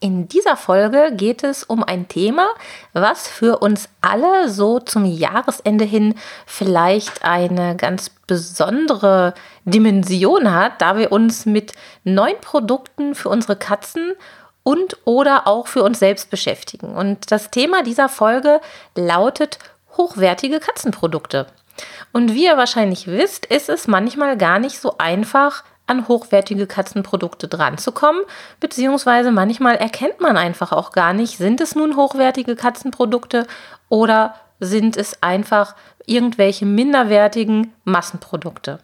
In dieser Folge geht es um ein Thema, was für uns alle so zum Jahresende hin vielleicht eine ganz besondere Dimension hat, da wir uns mit neuen Produkten für unsere Katzen und oder auch für uns selbst beschäftigen. Und das Thema dieser Folge lautet hochwertige Katzenprodukte. Und wie ihr wahrscheinlich wisst, ist es manchmal gar nicht so einfach, an hochwertige Katzenprodukte dranzukommen, beziehungsweise manchmal erkennt man einfach auch gar nicht, sind es nun hochwertige Katzenprodukte oder sind es einfach irgendwelche minderwertigen Massenprodukte.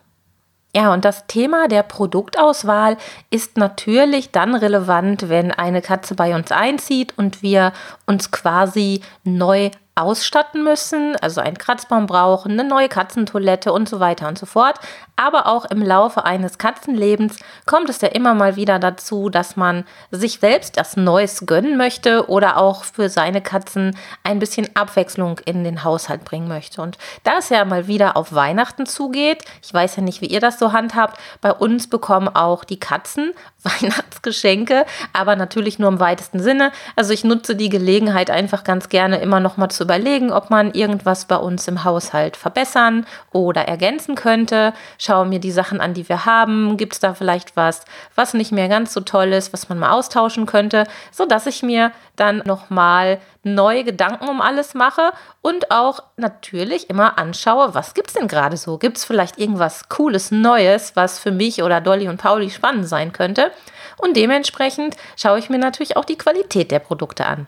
Ja, und das Thema der Produktauswahl ist natürlich dann relevant, wenn eine Katze bei uns einzieht und wir uns quasi neu ausstatten müssen, also einen Kratzbaum brauchen, eine neue Katzentoilette und so weiter und so fort. Aber auch im Laufe eines Katzenlebens kommt es ja immer mal wieder dazu, dass man sich selbst das Neues gönnen möchte oder auch für seine Katzen ein bisschen Abwechslung in den Haushalt bringen möchte. Und da es ja mal wieder auf Weihnachten zugeht, ich weiß ja nicht, wie ihr das so handhabt, bei uns bekommen auch die Katzen Weihnachtsgeschenke, aber natürlich nur im weitesten Sinne. Also ich nutze die Gelegenheit einfach ganz gerne immer noch mal zu überlegen, ob man irgendwas bei uns im Haushalt verbessern oder ergänzen könnte. Schaue mir die Sachen an, die wir haben. Gibt es da vielleicht was, was nicht mehr ganz so toll ist, was man mal austauschen könnte, sodass ich mir dann nochmal neue Gedanken um alles mache und auch natürlich immer anschaue, was gibt es denn gerade so? Gibt es vielleicht irgendwas Cooles, Neues, was für mich oder Dolly und Pauli spannend sein könnte? Und dementsprechend schaue ich mir natürlich auch die Qualität der Produkte an.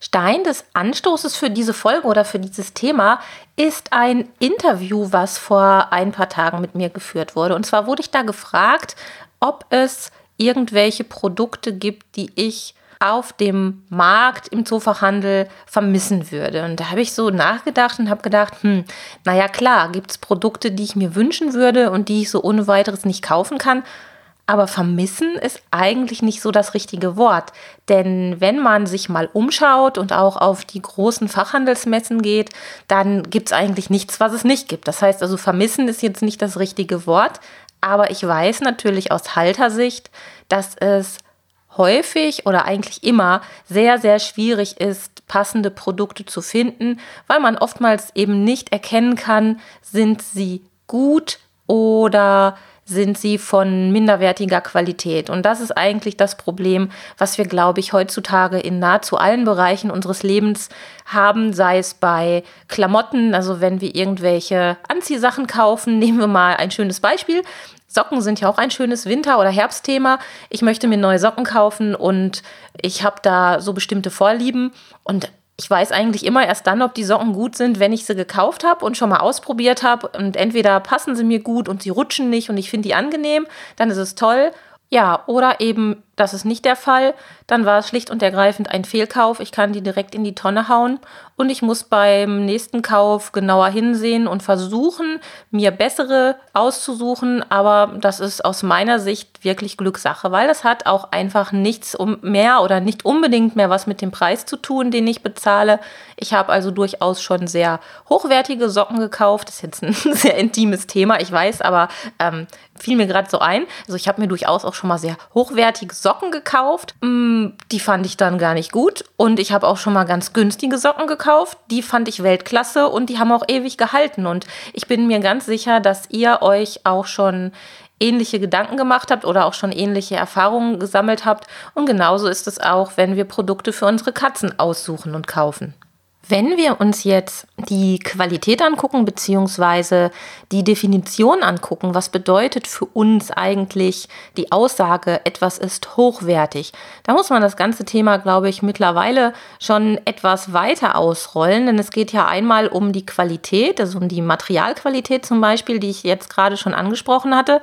Stein des Anstoßes für diese Folge oder für dieses Thema ist ein Interview, was vor ein paar Tagen mit mir geführt wurde. Und zwar wurde ich da gefragt, ob es irgendwelche Produkte gibt, die ich auf dem Markt im Zoofachhandel vermissen würde. Und da habe ich so nachgedacht und habe gedacht, hm, naja klar, gibt es Produkte, die ich mir wünschen würde und die ich so ohne weiteres nicht kaufen kann. Aber vermissen ist eigentlich nicht so das richtige Wort. Denn wenn man sich mal umschaut und auch auf die großen Fachhandelsmessen geht, dann gibt es eigentlich nichts, was es nicht gibt. Das heißt also, vermissen ist jetzt nicht das richtige Wort. Aber ich weiß natürlich aus Haltersicht, dass es häufig oder eigentlich immer sehr, sehr schwierig ist, passende Produkte zu finden, weil man oftmals eben nicht erkennen kann, sind sie gut oder sind sie von minderwertiger Qualität. Und das ist eigentlich das Problem, was wir, glaube ich, heutzutage in nahezu allen Bereichen unseres Lebens haben, sei es bei Klamotten, also wenn wir irgendwelche Anziehsachen kaufen, nehmen wir mal ein schönes Beispiel. Socken sind ja auch ein schönes Winter- oder Herbstthema. Ich möchte mir neue Socken kaufen und ich habe da so bestimmte Vorlieben und ich weiß eigentlich immer erst dann, ob die Socken gut sind, wenn ich sie gekauft habe und schon mal ausprobiert habe. Und entweder passen sie mir gut und sie rutschen nicht und ich finde die angenehm, dann ist es toll. Ja, oder eben das ist nicht der Fall. Dann war es schlicht und ergreifend ein Fehlkauf. Ich kann die direkt in die Tonne hauen und ich muss beim nächsten Kauf genauer hinsehen und versuchen, mir bessere auszusuchen. Aber das ist aus meiner Sicht wirklich Glückssache, weil das hat auch einfach nichts mehr oder nicht unbedingt mehr was mit dem Preis zu tun, den ich bezahle. Ich habe also durchaus schon sehr hochwertige Socken gekauft. Das ist jetzt ein sehr intimes Thema, ich weiß, aber ähm, fiel mir gerade so ein. Also ich habe mir durchaus auch schon mal sehr hochwertige Socken gekauft. Mm, die fand ich dann gar nicht gut. Und ich habe auch schon mal ganz günstige Socken gekauft. Die fand ich Weltklasse und die haben auch ewig gehalten. Und ich bin mir ganz sicher, dass ihr euch auch schon ähnliche Gedanken gemacht habt oder auch schon ähnliche Erfahrungen gesammelt habt. Und genauso ist es auch, wenn wir Produkte für unsere Katzen aussuchen und kaufen. Wenn wir uns jetzt die Qualität angucken, beziehungsweise die Definition angucken, was bedeutet für uns eigentlich die Aussage, etwas ist hochwertig, da muss man das ganze Thema, glaube ich, mittlerweile schon etwas weiter ausrollen, denn es geht ja einmal um die Qualität, also um die Materialqualität zum Beispiel, die ich jetzt gerade schon angesprochen hatte.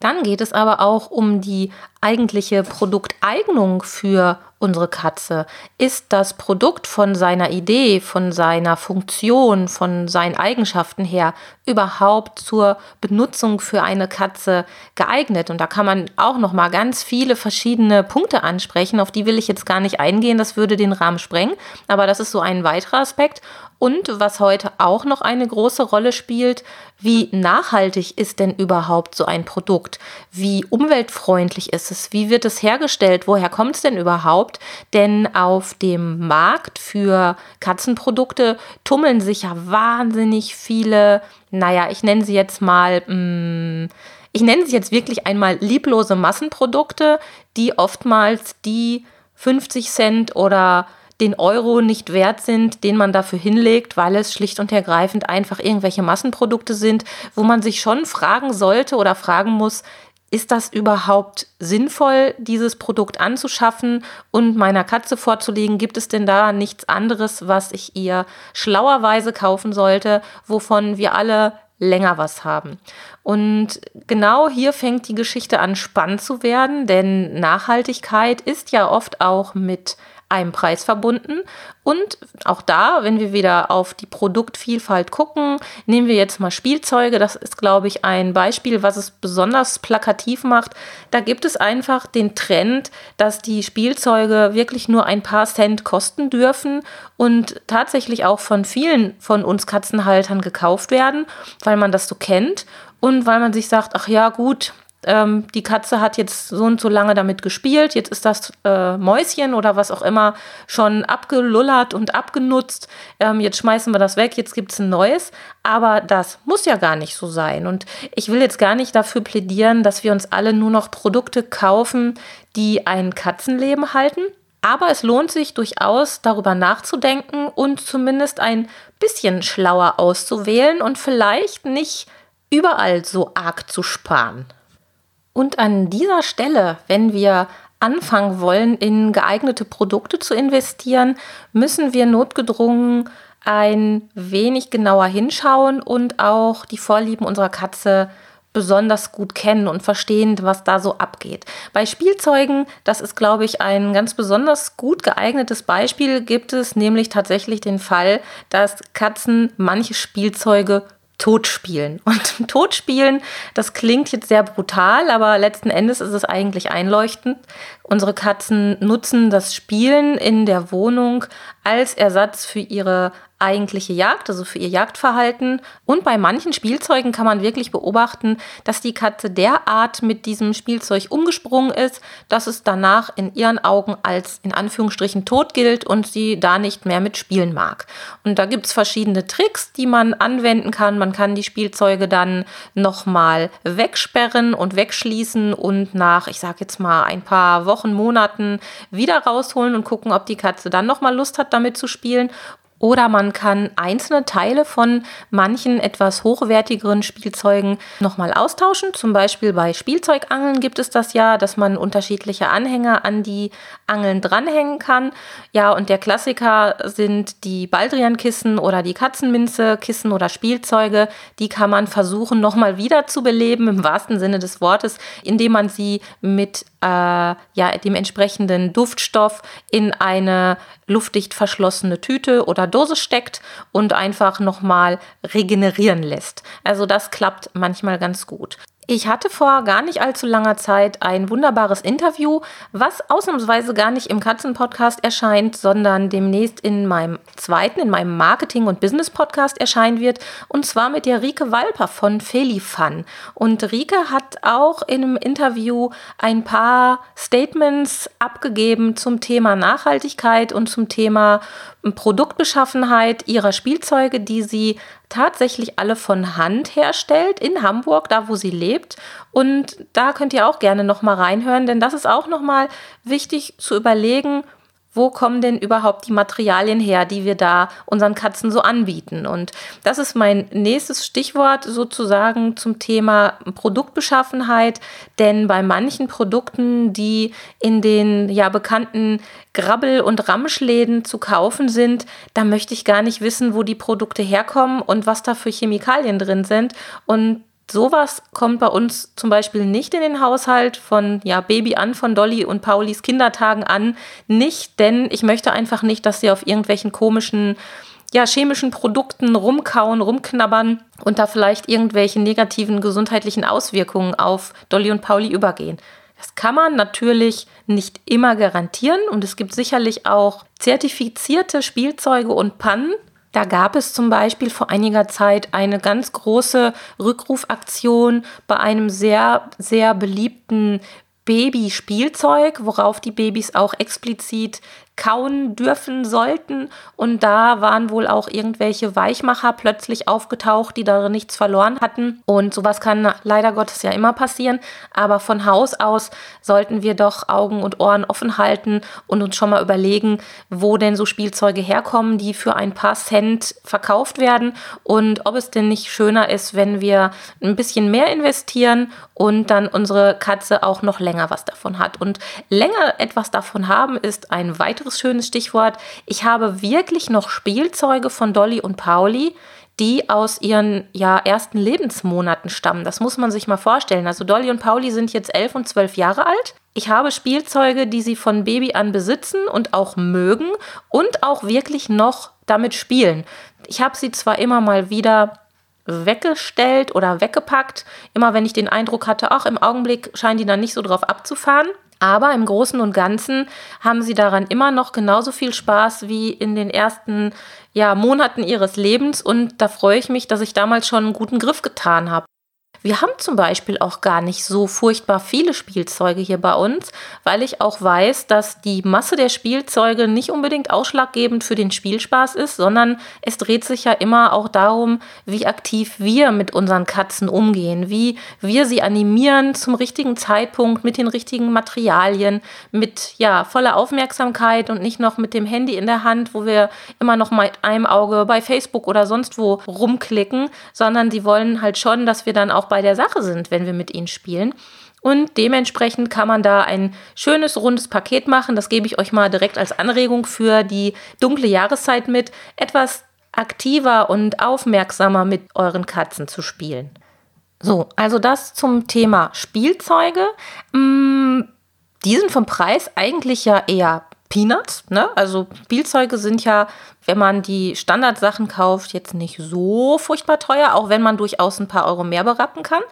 Dann geht es aber auch um die eigentliche Produkteignung für unsere Katze? Ist das Produkt von seiner Idee, von seiner Funktion, von seinen Eigenschaften her überhaupt zur Benutzung für eine Katze geeignet? Und da kann man auch noch mal ganz viele verschiedene Punkte ansprechen, auf die will ich jetzt gar nicht eingehen, das würde den Rahmen sprengen, aber das ist so ein weiterer Aspekt. Und was heute auch noch eine große Rolle spielt, wie nachhaltig ist denn überhaupt so ein Produkt? Wie umweltfreundlich ist es? Wie wird es hergestellt? Woher kommt es denn überhaupt? Denn auf dem Markt für Katzenprodukte tummeln sich ja wahnsinnig viele, naja, ich nenne sie jetzt mal, mh, mm, ich nenne sie jetzt wirklich einmal lieblose Massenprodukte, die oftmals die 50 Cent oder den Euro nicht wert sind, den man dafür hinlegt, weil es schlicht und ergreifend einfach irgendwelche Massenprodukte sind, wo man sich schon fragen sollte oder fragen muss, ist das überhaupt sinnvoll, dieses Produkt anzuschaffen und meiner Katze vorzulegen? Gibt es denn da nichts anderes, was ich ihr schlauerweise kaufen sollte, wovon wir alle länger was haben. Und genau hier fängt die Geschichte an spannend zu werden, denn Nachhaltigkeit ist ja oft auch mit einem Preis verbunden. Und auch da, wenn wir wieder auf die Produktvielfalt gucken, nehmen wir jetzt mal Spielzeuge. Das ist, glaube ich, ein Beispiel, was es besonders plakativ macht. Da gibt es einfach den Trend, dass die Spielzeuge wirklich nur ein paar Cent kosten dürfen und tatsächlich auch von vielen von uns Katzenhaltern gekauft werden, weil man das so kennt und weil man sich sagt, ach ja, gut, ähm, die Katze hat jetzt so und so lange damit gespielt, jetzt ist das äh, Mäuschen oder was auch immer schon abgelullert und abgenutzt, ähm, jetzt schmeißen wir das weg, jetzt gibt es ein neues. Aber das muss ja gar nicht so sein. Und ich will jetzt gar nicht dafür plädieren, dass wir uns alle nur noch Produkte kaufen, die ein Katzenleben halten. Aber es lohnt sich durchaus darüber nachzudenken und zumindest ein bisschen schlauer auszuwählen und vielleicht nicht überall so arg zu sparen. Und an dieser Stelle, wenn wir anfangen wollen, in geeignete Produkte zu investieren, müssen wir notgedrungen ein wenig genauer hinschauen und auch die Vorlieben unserer Katze besonders gut kennen und verstehen, was da so abgeht. Bei Spielzeugen, das ist, glaube ich, ein ganz besonders gut geeignetes Beispiel, gibt es nämlich tatsächlich den Fall, dass Katzen manche Spielzeuge Totspielen. Und Totspielen, das klingt jetzt sehr brutal, aber letzten Endes ist es eigentlich einleuchtend. Unsere Katzen nutzen das Spielen in der Wohnung als Ersatz für ihre eigentliche Jagd, also für ihr Jagdverhalten. Und bei manchen Spielzeugen kann man wirklich beobachten, dass die Katze derart mit diesem Spielzeug umgesprungen ist, dass es danach in ihren Augen als in Anführungsstrichen tot gilt und sie da nicht mehr mitspielen mag. Und da gibt es verschiedene Tricks, die man anwenden kann. Man kann die Spielzeuge dann nochmal wegsperren und wegschließen und nach, ich sage jetzt mal, ein paar Wochen, Monaten wieder rausholen und gucken, ob die Katze dann nochmal Lust hat, damit zu spielen. Oder man kann einzelne Teile von manchen etwas hochwertigeren Spielzeugen nochmal austauschen. Zum Beispiel bei Spielzeugangeln gibt es das ja, dass man unterschiedliche Anhänger an die Angeln dranhängen kann. Ja, und der Klassiker sind die Baldrian-Kissen oder die Katzenminze, Kissen oder Spielzeuge. Die kann man versuchen nochmal wiederzubeleben, im wahrsten Sinne des Wortes, indem man sie mit äh, ja, dem entsprechenden Duftstoff in eine luftdicht verschlossene Tüte oder Dose steckt und einfach nochmal regenerieren lässt. Also das klappt manchmal ganz gut. Ich hatte vor gar nicht allzu langer Zeit ein wunderbares Interview, was ausnahmsweise gar nicht im Katzenpodcast erscheint, sondern demnächst in meinem zweiten, in meinem Marketing- und Business-Podcast erscheinen wird. Und zwar mit der Rike Walper von Felifun. Und Rike hat auch in einem Interview ein paar Statements abgegeben zum Thema Nachhaltigkeit und zum Thema Produktbeschaffenheit ihrer Spielzeuge, die sie tatsächlich alle von Hand herstellt in Hamburg, da wo sie lebt. Und da könnt ihr auch gerne noch mal reinhören, denn das ist auch noch mal wichtig zu überlegen, wo kommen denn überhaupt die Materialien her, die wir da unseren Katzen so anbieten? Und das ist mein nächstes Stichwort sozusagen zum Thema Produktbeschaffenheit, denn bei manchen Produkten, die in den ja bekannten Grabbel- und Ramschläden zu kaufen sind, da möchte ich gar nicht wissen, wo die Produkte herkommen und was da für Chemikalien drin sind. Und Sowas kommt bei uns zum Beispiel nicht in den Haushalt von ja, Baby an, von Dolly und Paulis Kindertagen an. Nicht, denn ich möchte einfach nicht, dass sie auf irgendwelchen komischen ja, chemischen Produkten rumkauen, rumknabbern und da vielleicht irgendwelche negativen gesundheitlichen Auswirkungen auf Dolly und Pauli übergehen. Das kann man natürlich nicht immer garantieren und es gibt sicherlich auch zertifizierte Spielzeuge und Pannen, da gab es zum Beispiel vor einiger Zeit eine ganz große Rückrufaktion bei einem sehr, sehr beliebten Babyspielzeug, worauf die Babys auch explizit kauen dürfen sollten. Und da waren wohl auch irgendwelche Weichmacher plötzlich aufgetaucht, die darin nichts verloren hatten. Und sowas kann leider Gottes ja immer passieren. Aber von Haus aus sollten wir doch Augen und Ohren offen halten und uns schon mal überlegen, wo denn so Spielzeuge herkommen, die für ein paar Cent verkauft werden. Und ob es denn nicht schöner ist, wenn wir ein bisschen mehr investieren und dann unsere Katze auch noch länger was davon hat. Und länger etwas davon haben ist ein weiteres weiteres schönes Stichwort. Ich habe wirklich noch Spielzeuge von Dolly und Pauli, die aus ihren ja, ersten Lebensmonaten stammen. Das muss man sich mal vorstellen. Also Dolly und Pauli sind jetzt elf und zwölf Jahre alt. Ich habe Spielzeuge, die sie von Baby an besitzen und auch mögen und auch wirklich noch damit spielen. Ich habe sie zwar immer mal wieder weggestellt oder weggepackt, immer wenn ich den Eindruck hatte, ach, im Augenblick scheinen die dann nicht so drauf abzufahren. Aber im Großen und Ganzen haben sie daran immer noch genauso viel Spaß wie in den ersten ja, Monaten ihres Lebens. Und da freue ich mich, dass ich damals schon einen guten Griff getan habe. Wir haben zum Beispiel auch gar nicht so furchtbar viele Spielzeuge hier bei uns, weil ich auch weiß, dass die Masse der Spielzeuge nicht unbedingt ausschlaggebend für den Spielspaß ist, sondern es dreht sich ja immer auch darum, wie aktiv wir mit unseren Katzen umgehen, wie wir sie animieren zum richtigen Zeitpunkt mit den richtigen Materialien, mit ja, voller Aufmerksamkeit und nicht noch mit dem Handy in der Hand, wo wir immer noch mit einem Auge bei Facebook oder sonst wo rumklicken, sondern sie wollen halt schon, dass wir dann auch bei der Sache sind, wenn wir mit ihnen spielen. Und dementsprechend kann man da ein schönes rundes Paket machen. Das gebe ich euch mal direkt als Anregung für die dunkle Jahreszeit mit, etwas aktiver und aufmerksamer mit euren Katzen zu spielen. So, also das zum Thema Spielzeuge. Mm, die sind vom Preis eigentlich ja eher Peanuts. Ne? Also Spielzeuge sind ja, wenn man die Standardsachen kauft, jetzt nicht so furchtbar teuer, auch wenn man durchaus ein paar Euro mehr berappen kann.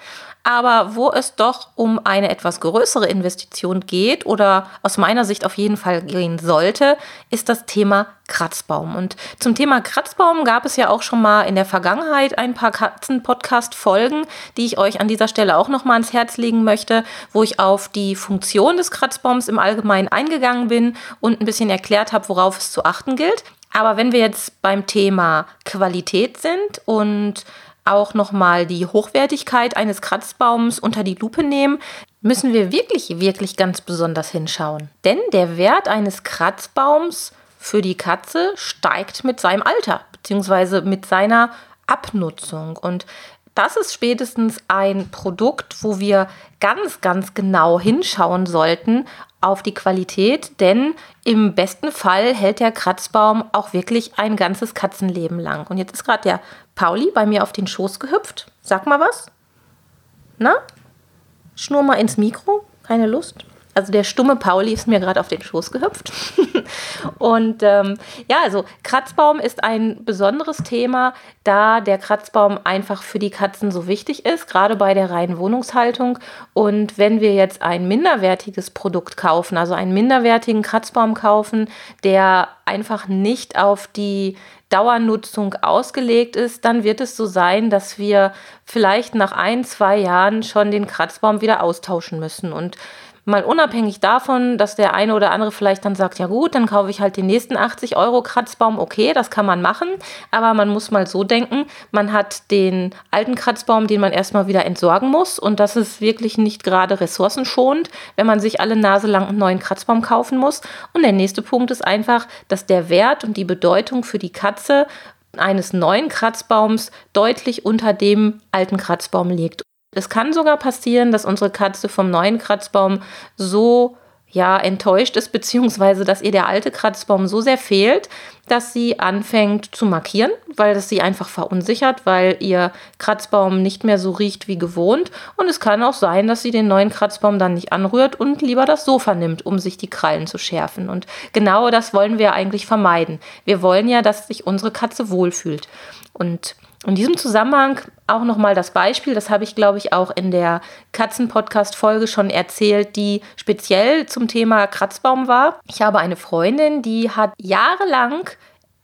Aber wo es doch um eine etwas größere Investition geht oder aus meiner Sicht auf jeden Fall gehen sollte, ist das Thema Kratzbaum. Und zum Thema Kratzbaum gab es ja auch schon mal in der Vergangenheit ein paar Katzen-Podcast-Folgen, die ich euch an dieser Stelle auch noch mal ans Herz legen möchte, wo ich auf die Funktion des Kratzbaums im Allgemeinen eingegangen bin und ein bisschen erklärt habe, worauf es zu achten gilt. Aber wenn wir jetzt beim Thema Qualität sind und auch nochmal die Hochwertigkeit eines Kratzbaums unter die Lupe nehmen, müssen wir wirklich, wirklich ganz besonders hinschauen. Denn der Wert eines Kratzbaums für die Katze steigt mit seinem Alter bzw. mit seiner Abnutzung. Und das ist spätestens ein Produkt, wo wir ganz, ganz genau hinschauen sollten auf die Qualität, denn im besten Fall hält der Kratzbaum auch wirklich ein ganzes Katzenleben lang. Und jetzt ist gerade der Pauli bei mir auf den Schoß gehüpft. Sag mal was. Na? Schnur mal ins Mikro. Keine Lust? Also der stumme Pauli ist mir gerade auf den Schoß gehüpft. und ähm, ja, also Kratzbaum ist ein besonderes Thema, da der Kratzbaum einfach für die Katzen so wichtig ist, gerade bei der reinen Wohnungshaltung. Und wenn wir jetzt ein minderwertiges Produkt kaufen, also einen minderwertigen Kratzbaum kaufen, der einfach nicht auf die Dauernutzung ausgelegt ist, dann wird es so sein, dass wir vielleicht nach ein, zwei Jahren schon den Kratzbaum wieder austauschen müssen. Und mal unabhängig davon, dass der eine oder andere vielleicht dann sagt, ja gut, dann kaufe ich halt den nächsten 80 Euro Kratzbaum, okay, das kann man machen, aber man muss mal so denken, man hat den alten Kratzbaum, den man erstmal wieder entsorgen muss und das ist wirklich nicht gerade ressourcenschonend, wenn man sich alle Nase lang einen neuen Kratzbaum kaufen muss. Und der nächste Punkt ist einfach, dass der Wert und die Bedeutung für die Katze eines neuen Kratzbaums deutlich unter dem alten Kratzbaum liegt. Es kann sogar passieren, dass unsere Katze vom neuen Kratzbaum so ja enttäuscht ist, beziehungsweise dass ihr der alte Kratzbaum so sehr fehlt, dass sie anfängt zu markieren, weil das sie einfach verunsichert, weil ihr Kratzbaum nicht mehr so riecht wie gewohnt. Und es kann auch sein, dass sie den neuen Kratzbaum dann nicht anrührt und lieber das Sofa nimmt, um sich die Krallen zu schärfen. Und genau das wollen wir eigentlich vermeiden. Wir wollen ja, dass sich unsere Katze wohlfühlt. Und in diesem Zusammenhang auch nochmal das Beispiel, das habe ich, glaube ich, auch in der Katzen-Podcast-Folge schon erzählt, die speziell zum Thema Kratzbaum war. Ich habe eine Freundin, die hat jahrelang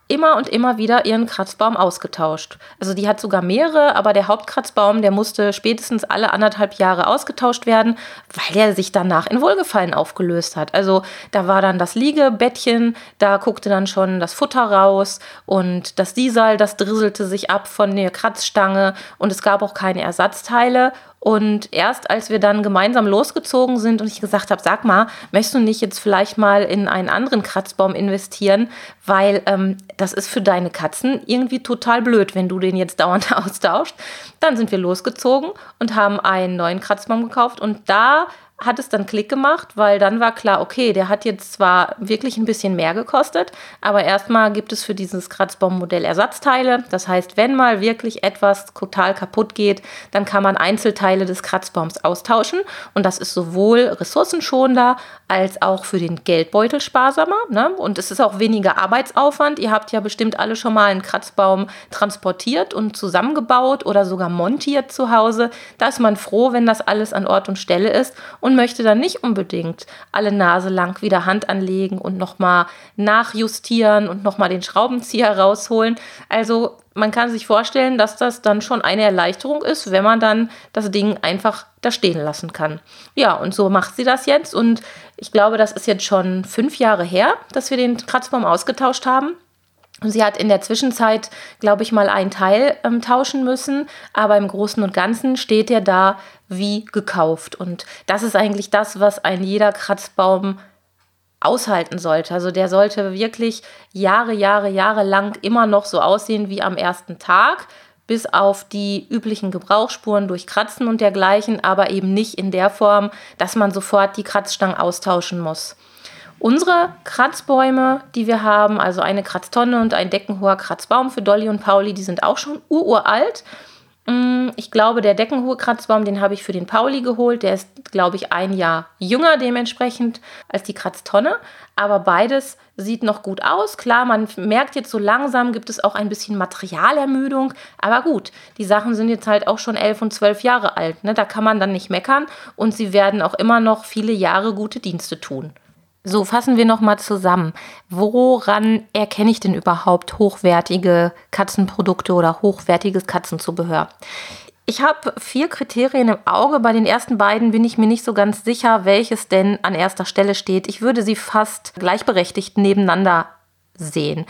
immer und immer wieder ihren Kratzbaum ausgetauscht. Also die hat sogar mehrere, aber der Hauptkratzbaum, der musste spätestens alle anderthalb Jahre ausgetauscht werden, weil er sich danach in Wohlgefallen aufgelöst hat. Also da war dann das Liegebettchen, da guckte dann schon das Futter raus und das Diesel, das drisselte sich ab von der Kratzstange und es gab auch keine Ersatzteile und erst als wir dann gemeinsam losgezogen sind und ich gesagt habe, sag mal, möchtest du nicht jetzt vielleicht mal in einen anderen Kratzbaum investieren, weil ähm, das ist für deine Katzen irgendwie total blöd, wenn du den jetzt dauernd austauschst. Dann sind wir losgezogen und haben einen neuen Kratzbaum gekauft und da hat es dann Klick gemacht, weil dann war klar, okay, der hat jetzt zwar wirklich ein bisschen mehr gekostet, aber erstmal gibt es für dieses Kratzbaummodell Ersatzteile. Das heißt, wenn mal wirklich etwas total kaputt geht, dann kann man Einzelteile des Kratzbaums austauschen und das ist sowohl ressourcenschonender als auch für den Geldbeutel sparsamer. Ne? Und es ist auch weniger Arbeitsaufwand. Ihr habt ja bestimmt alle schon mal einen Kratzbaum transportiert und zusammengebaut oder sogar montiert zu Hause. Da ist man froh, wenn das alles an Ort und Stelle ist und möchte dann nicht unbedingt alle Nase lang wieder Hand anlegen und nochmal nachjustieren und nochmal den Schraubenzieher rausholen. Also man kann sich vorstellen, dass das dann schon eine Erleichterung ist, wenn man dann das Ding einfach da stehen lassen kann. Ja, und so macht sie das jetzt und ich glaube, das ist jetzt schon fünf Jahre her, dass wir den Kratzbaum ausgetauscht haben. Und sie hat in der Zwischenzeit, glaube ich, mal einen Teil ähm, tauschen müssen, aber im Großen und Ganzen steht er da wie gekauft. Und das ist eigentlich das, was ein jeder Kratzbaum aushalten sollte. Also der sollte wirklich Jahre, Jahre, Jahre lang immer noch so aussehen wie am ersten Tag, bis auf die üblichen Gebrauchsspuren durch Kratzen und dergleichen, aber eben nicht in der Form, dass man sofort die Kratzstangen austauschen muss. Unsere Kratzbäume, die wir haben, also eine Kratztonne und ein deckenhoher Kratzbaum für Dolly und Pauli, die sind auch schon uralt. Mm, ich glaube, der deckenhohe Kratzbaum, den habe ich für den Pauli geholt. Der ist, glaube ich, ein Jahr jünger dementsprechend als die Kratztonne. Aber beides sieht noch gut aus. Klar, man merkt jetzt so langsam, gibt es auch ein bisschen Materialermüdung. Aber gut, die Sachen sind jetzt halt auch schon elf und zwölf Jahre alt. Ne? Da kann man dann nicht meckern. Und sie werden auch immer noch viele Jahre gute Dienste tun. So, fassen wir nochmal zusammen. Woran erkenne ich denn überhaupt hochwertige Katzenprodukte oder hochwertiges Katzenzubehör? Ich habe vier Kriterien im Auge. Bei den ersten beiden bin ich mir nicht so ganz sicher, welches denn an erster Stelle steht. Ich würde sie fast gleichberechtigt nebeneinander sehen.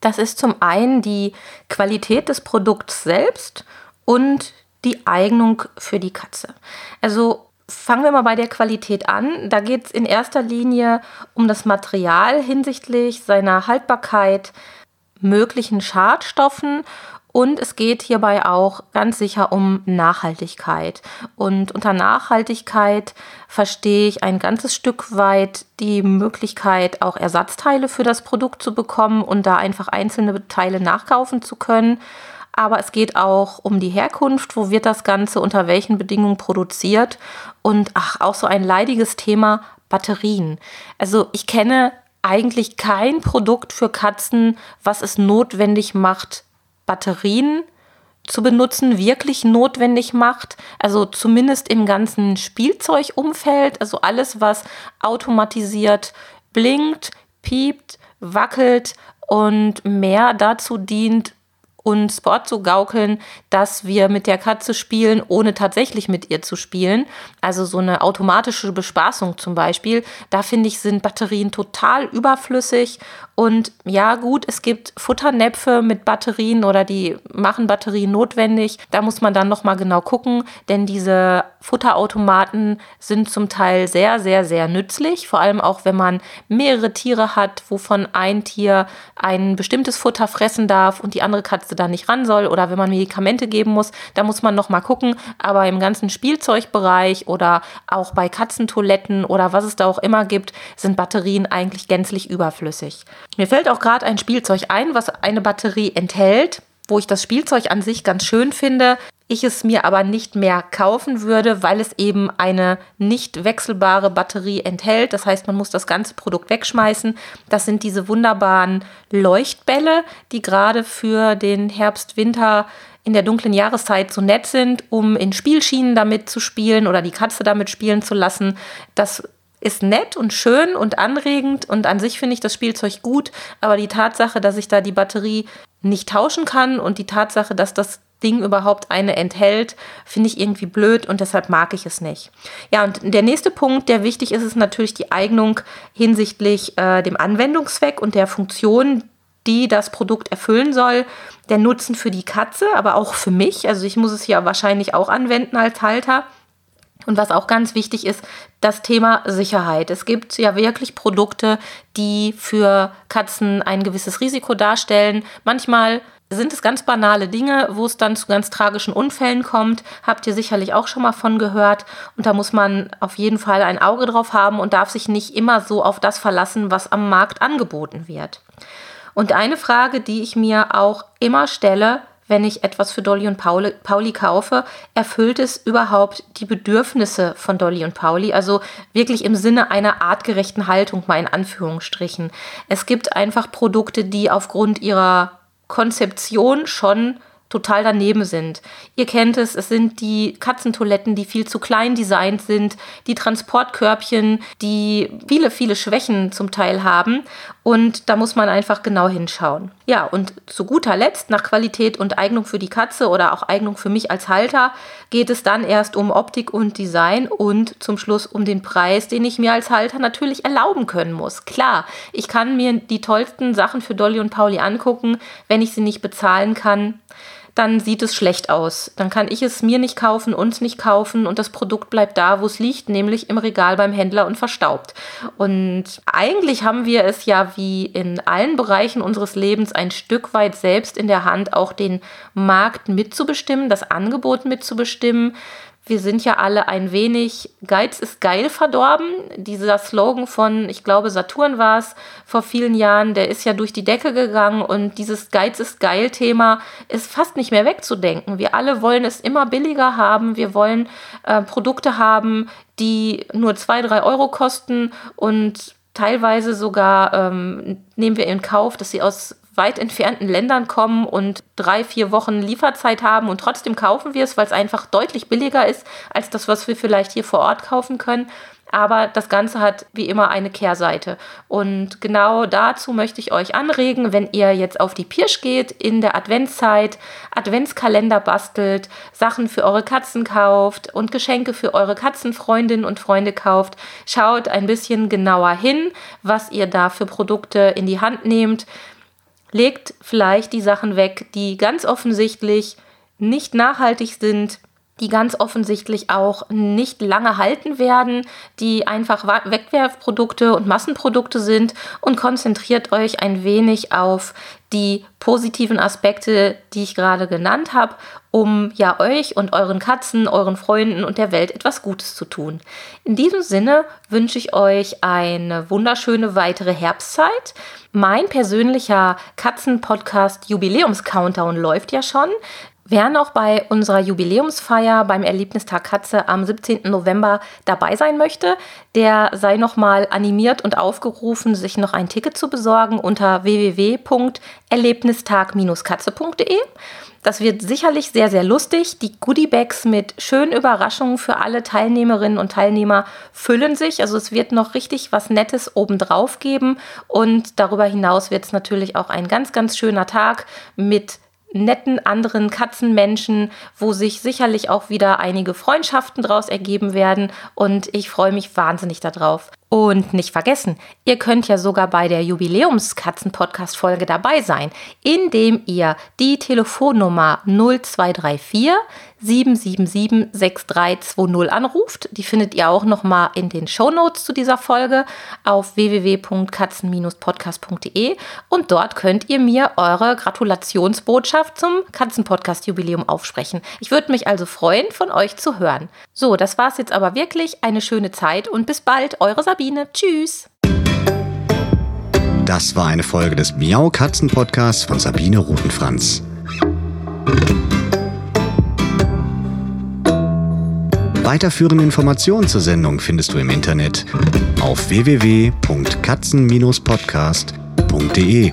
Das ist zum einen die Qualität des Produkts selbst und die Eignung für die Katze. Also Fangen wir mal bei der Qualität an. Da geht es in erster Linie um das Material hinsichtlich seiner Haltbarkeit, möglichen Schadstoffen und es geht hierbei auch ganz sicher um Nachhaltigkeit. Und unter Nachhaltigkeit verstehe ich ein ganzes Stück weit die Möglichkeit, auch Ersatzteile für das Produkt zu bekommen und da einfach einzelne Teile nachkaufen zu können aber es geht auch um die Herkunft, wo wird das Ganze, unter welchen Bedingungen produziert und ach, auch so ein leidiges Thema Batterien. Also ich kenne eigentlich kein Produkt für Katzen, was es notwendig macht, Batterien zu benutzen, wirklich notwendig macht. Also zumindest im ganzen Spielzeugumfeld, also alles, was automatisiert blinkt, piept, wackelt und mehr dazu dient, uns vorzugaukeln, dass wir mit der Katze spielen, ohne tatsächlich mit ihr zu spielen. Also so eine automatische Bespaßung zum Beispiel. Da finde ich, sind Batterien total überflüssig. Und ja, gut, es gibt Futternäpfe mit Batterien oder die machen Batterien notwendig. Da muss man dann nochmal genau gucken, denn diese Futterautomaten sind zum Teil sehr, sehr, sehr nützlich. Vor allem auch, wenn man mehrere Tiere hat, wovon ein Tier ein bestimmtes Futter fressen darf und die andere Katze Katze da nicht ran soll oder wenn man Medikamente geben muss, da muss man noch mal gucken. Aber im ganzen Spielzeugbereich oder auch bei Katzentoiletten oder was es da auch immer gibt, sind Batterien eigentlich gänzlich überflüssig. Mir fällt auch gerade ein Spielzeug ein, was eine Batterie enthält wo ich das Spielzeug an sich ganz schön finde, ich es mir aber nicht mehr kaufen würde, weil es eben eine nicht wechselbare Batterie enthält. Das heißt, man muss das ganze Produkt wegschmeißen. Das sind diese wunderbaren Leuchtbälle, die gerade für den Herbst, Winter in der dunklen Jahreszeit so nett sind, um in Spielschienen damit zu spielen oder die Katze damit spielen zu lassen. Das ist nett und schön und anregend und an sich finde ich das Spielzeug gut, aber die Tatsache, dass ich da die Batterie nicht tauschen kann und die Tatsache, dass das Ding überhaupt eine enthält, finde ich irgendwie blöd und deshalb mag ich es nicht. Ja, und der nächste Punkt, der wichtig ist, ist natürlich die Eignung hinsichtlich äh, dem Anwendungszweck und der Funktion, die das Produkt erfüllen soll. Der Nutzen für die Katze, aber auch für mich. Also ich muss es ja wahrscheinlich auch anwenden als Halter. Und was auch ganz wichtig ist, das Thema Sicherheit. Es gibt ja wirklich Produkte, die für Katzen ein gewisses Risiko darstellen. Manchmal sind es ganz banale Dinge, wo es dann zu ganz tragischen Unfällen kommt. Habt ihr sicherlich auch schon mal von gehört. Und da muss man auf jeden Fall ein Auge drauf haben und darf sich nicht immer so auf das verlassen, was am Markt angeboten wird. Und eine Frage, die ich mir auch immer stelle, wenn ich etwas für Dolly und Pauli, Pauli kaufe, erfüllt es überhaupt die Bedürfnisse von Dolly und Pauli? Also wirklich im Sinne einer artgerechten Haltung, mal in Anführungsstrichen. Es gibt einfach Produkte, die aufgrund ihrer Konzeption schon total daneben sind. Ihr kennt es, es sind die Katzentoiletten, die viel zu klein designt sind, die Transportkörbchen, die viele, viele Schwächen zum Teil haben. Und da muss man einfach genau hinschauen. Ja, und zu guter Letzt, nach Qualität und Eignung für die Katze oder auch Eignung für mich als Halter, geht es dann erst um Optik und Design und zum Schluss um den Preis, den ich mir als Halter natürlich erlauben können muss. Klar, ich kann mir die tollsten Sachen für Dolly und Pauli angucken, wenn ich sie nicht bezahlen kann dann sieht es schlecht aus. Dann kann ich es mir nicht kaufen, uns nicht kaufen und das Produkt bleibt da, wo es liegt, nämlich im Regal beim Händler und verstaubt. Und eigentlich haben wir es ja wie in allen Bereichen unseres Lebens ein Stück weit selbst in der Hand, auch den Markt mitzubestimmen, das Angebot mitzubestimmen wir sind ja alle ein wenig Geiz ist geil verdorben. Dieser Slogan von, ich glaube, Saturn war es vor vielen Jahren, der ist ja durch die Decke gegangen und dieses Geiz ist geil Thema ist fast nicht mehr wegzudenken. Wir alle wollen es immer billiger haben. Wir wollen äh, Produkte haben, die nur zwei, drei Euro kosten und teilweise sogar ähm, nehmen wir in Kauf, dass sie aus weit entfernten Ländern kommen und drei, vier Wochen Lieferzeit haben und trotzdem kaufen wir es, weil es einfach deutlich billiger ist als das, was wir vielleicht hier vor Ort kaufen können. Aber das Ganze hat wie immer eine Kehrseite. Und genau dazu möchte ich euch anregen, wenn ihr jetzt auf die Pirsch geht in der Adventszeit, Adventskalender bastelt, Sachen für eure Katzen kauft und Geschenke für eure Katzenfreundinnen und Freunde kauft, schaut ein bisschen genauer hin, was ihr da für Produkte in die Hand nehmt legt vielleicht die Sachen weg, die ganz offensichtlich nicht nachhaltig sind, die ganz offensichtlich auch nicht lange halten werden, die einfach Wegwerfprodukte und Massenprodukte sind und konzentriert euch ein wenig auf die positiven Aspekte, die ich gerade genannt habe, um ja euch und euren Katzen, euren Freunden und der Welt etwas Gutes zu tun. In diesem Sinne wünsche ich euch eine wunderschöne weitere Herbstzeit. Mein persönlicher Katzen-Podcast Jubiläums-Countdown läuft ja schon. Wer noch bei unserer Jubiläumsfeier beim Erlebnistag Katze am 17. November dabei sein möchte, der sei nochmal animiert und aufgerufen, sich noch ein Ticket zu besorgen unter www.erlebnistag-katze.de. Das wird sicherlich sehr, sehr lustig. Die Goodiebags mit schönen Überraschungen für alle Teilnehmerinnen und Teilnehmer füllen sich. Also es wird noch richtig was Nettes obendrauf geben. Und darüber hinaus wird es natürlich auch ein ganz, ganz schöner Tag mit netten anderen Katzenmenschen, wo sich sicherlich auch wieder einige Freundschaften daraus ergeben werden. Und ich freue mich wahnsinnig darauf. Und nicht vergessen, ihr könnt ja sogar bei der Jubiläumskatzen-Podcast-Folge dabei sein, indem ihr die Telefonnummer 0234 777 6320 anruft. Die findet ihr auch nochmal in den Shownotes zu dieser Folge auf www.katzen-podcast.de und dort könnt ihr mir eure Gratulationsbotschaft zum Katzenpodcast-Jubiläum aufsprechen. Ich würde mich also freuen, von euch zu hören. So, das war's jetzt aber wirklich. Eine schöne Zeit und bis bald, eure Sabine. Tschüss. Das war eine Folge des Miau Katzen Podcasts von Sabine Rutenfranz. Weiterführende Informationen zur Sendung findest du im Internet auf www.katzen-podcast.de.